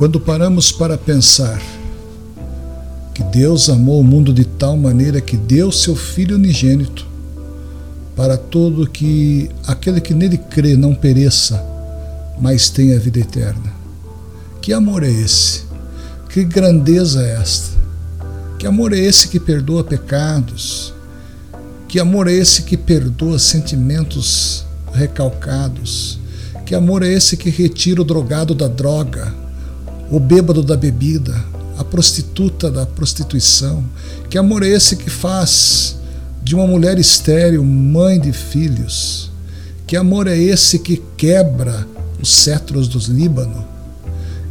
Quando paramos para pensar que Deus amou o mundo de tal maneira que deu seu Filho unigênito para todo que aquele que nele crê não pereça, mas tenha vida eterna. Que amor é esse? Que grandeza é esta? Que amor é esse que perdoa pecados? Que amor é esse que perdoa sentimentos recalcados? Que amor é esse que retira o drogado da droga? O bêbado da bebida, a prostituta da prostituição. Que amor é esse que faz de uma mulher estéril mãe de filhos? Que amor é esse que quebra os cetros dos Líbano?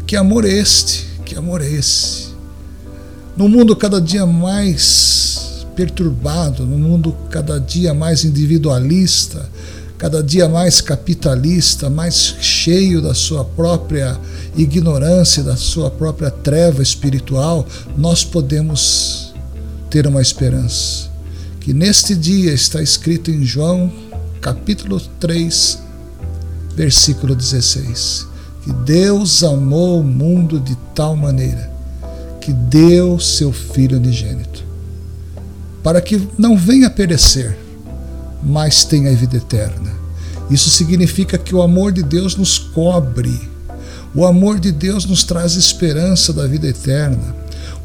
Que amor é este? Que amor é esse? No mundo cada dia mais perturbado, no mundo cada dia mais individualista, cada dia mais capitalista, mais cheio da sua própria ignorância, da sua própria treva espiritual, nós podemos ter uma esperança. Que neste dia está escrito em João, capítulo 3, versículo 16: que Deus amou o mundo de tal maneira que deu seu Filho unigênito, para que não venha perecer mas tem a vida eterna. Isso significa que o amor de Deus nos cobre. O amor de Deus nos traz esperança da vida eterna.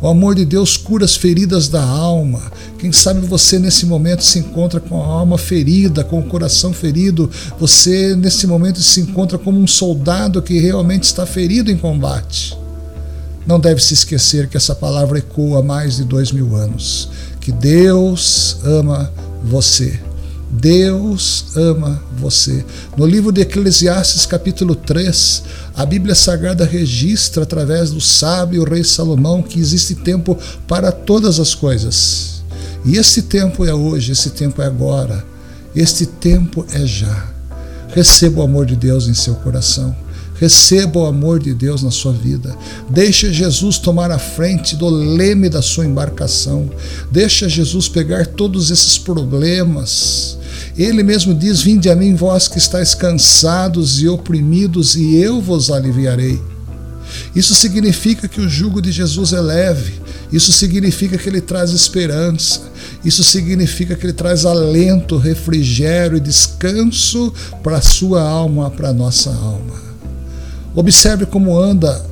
O amor de Deus cura as feridas da alma. Quem sabe você nesse momento se encontra com a alma ferida, com o coração ferido. Você nesse momento se encontra como um soldado que realmente está ferido em combate. Não deve se esquecer que essa palavra ecoa há mais de dois mil anos. Que Deus ama você. Deus ama você. No livro de Eclesiastes, capítulo 3, a Bíblia Sagrada registra, através do sábio rei Salomão, que existe tempo para todas as coisas. E esse tempo é hoje, esse tempo é agora, este tempo é já. Receba o amor de Deus em seu coração. Receba o amor de Deus na sua vida. Deixa Jesus tomar a frente do leme da sua embarcação. Deixa Jesus pegar todos esses problemas ele mesmo diz: Vinde a mim, vós que estáis cansados e oprimidos, e eu vos aliviarei. Isso significa que o jugo de Jesus é leve, isso significa que ele traz esperança, isso significa que ele traz alento, refrigério e descanso para a sua alma, para a nossa alma. Observe como anda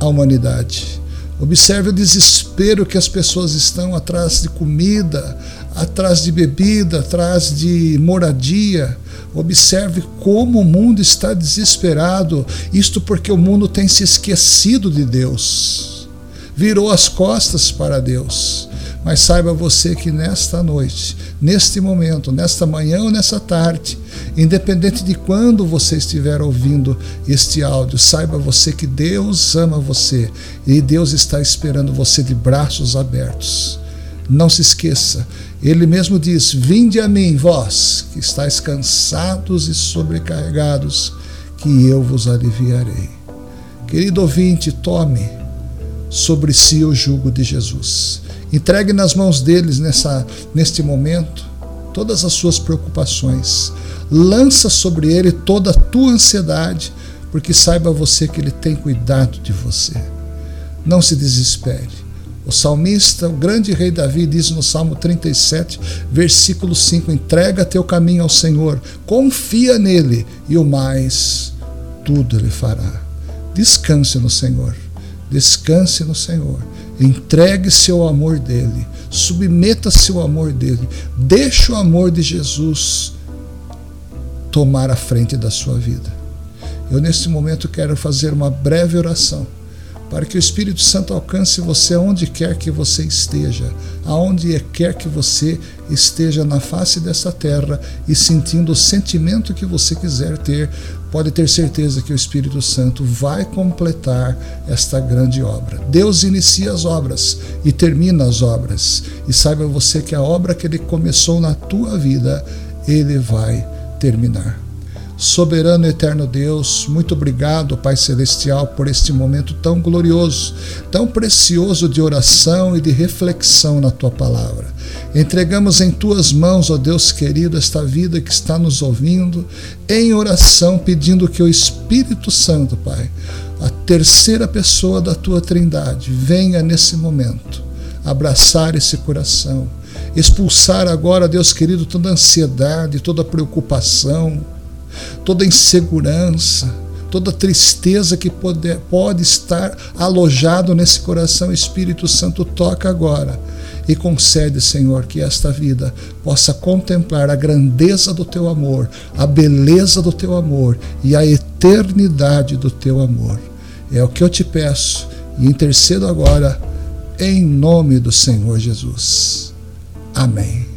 a humanidade. Observe o desespero que as pessoas estão atrás de comida, atrás de bebida, atrás de moradia. Observe como o mundo está desesperado, isto porque o mundo tem se esquecido de Deus, virou as costas para Deus. Mas saiba você que nesta noite, neste momento, nesta manhã ou nessa tarde, independente de quando você estiver ouvindo este áudio, saiba você que Deus ama você e Deus está esperando você de braços abertos. Não se esqueça, ele mesmo diz: Vinde a mim, vós que estáis cansados e sobrecarregados, que eu vos aliviarei. Querido ouvinte, tome sobre si o jugo de Jesus. Entregue nas mãos deles nessa, neste momento todas as suas preocupações. Lança sobre ele toda a tua ansiedade, porque saiba você que ele tem cuidado de você. Não se desespere. O salmista, o grande rei Davi, diz no Salmo 37, versículo 5: Entrega teu caminho ao Senhor, confia nele, e o mais tudo ele fará. Descanse no Senhor, descanse no Senhor. Entregue-se ao amor dele, submeta-se ao amor dele, deixe o amor de Jesus tomar a frente da sua vida. Eu, neste momento, quero fazer uma breve oração para que o Espírito Santo alcance você aonde quer que você esteja, aonde quer que você esteja na face dessa terra e sentindo o sentimento que você quiser ter, pode ter certeza que o Espírito Santo vai completar esta grande obra. Deus inicia as obras e termina as obras. E saiba você que a obra que ele começou na tua vida, ele vai terminar. Soberano eterno Deus, muito obrigado, Pai Celestial, por este momento tão glorioso, tão precioso de oração e de reflexão na tua palavra. Entregamos em tuas mãos, ó Deus querido, esta vida que está nos ouvindo, em oração, pedindo que o Espírito Santo, Pai, a terceira pessoa da tua trindade venha nesse momento abraçar esse coração, expulsar agora, Deus querido, toda ansiedade, toda preocupação, toda insegurança, toda tristeza que pode, pode estar alojado nesse coração. Espírito Santo, toca agora e concede, Senhor, que esta vida possa contemplar a grandeza do teu amor, a beleza do teu amor e a eternidade do teu amor. É o que eu te peço e intercedo agora em nome do Senhor Jesus. Amém.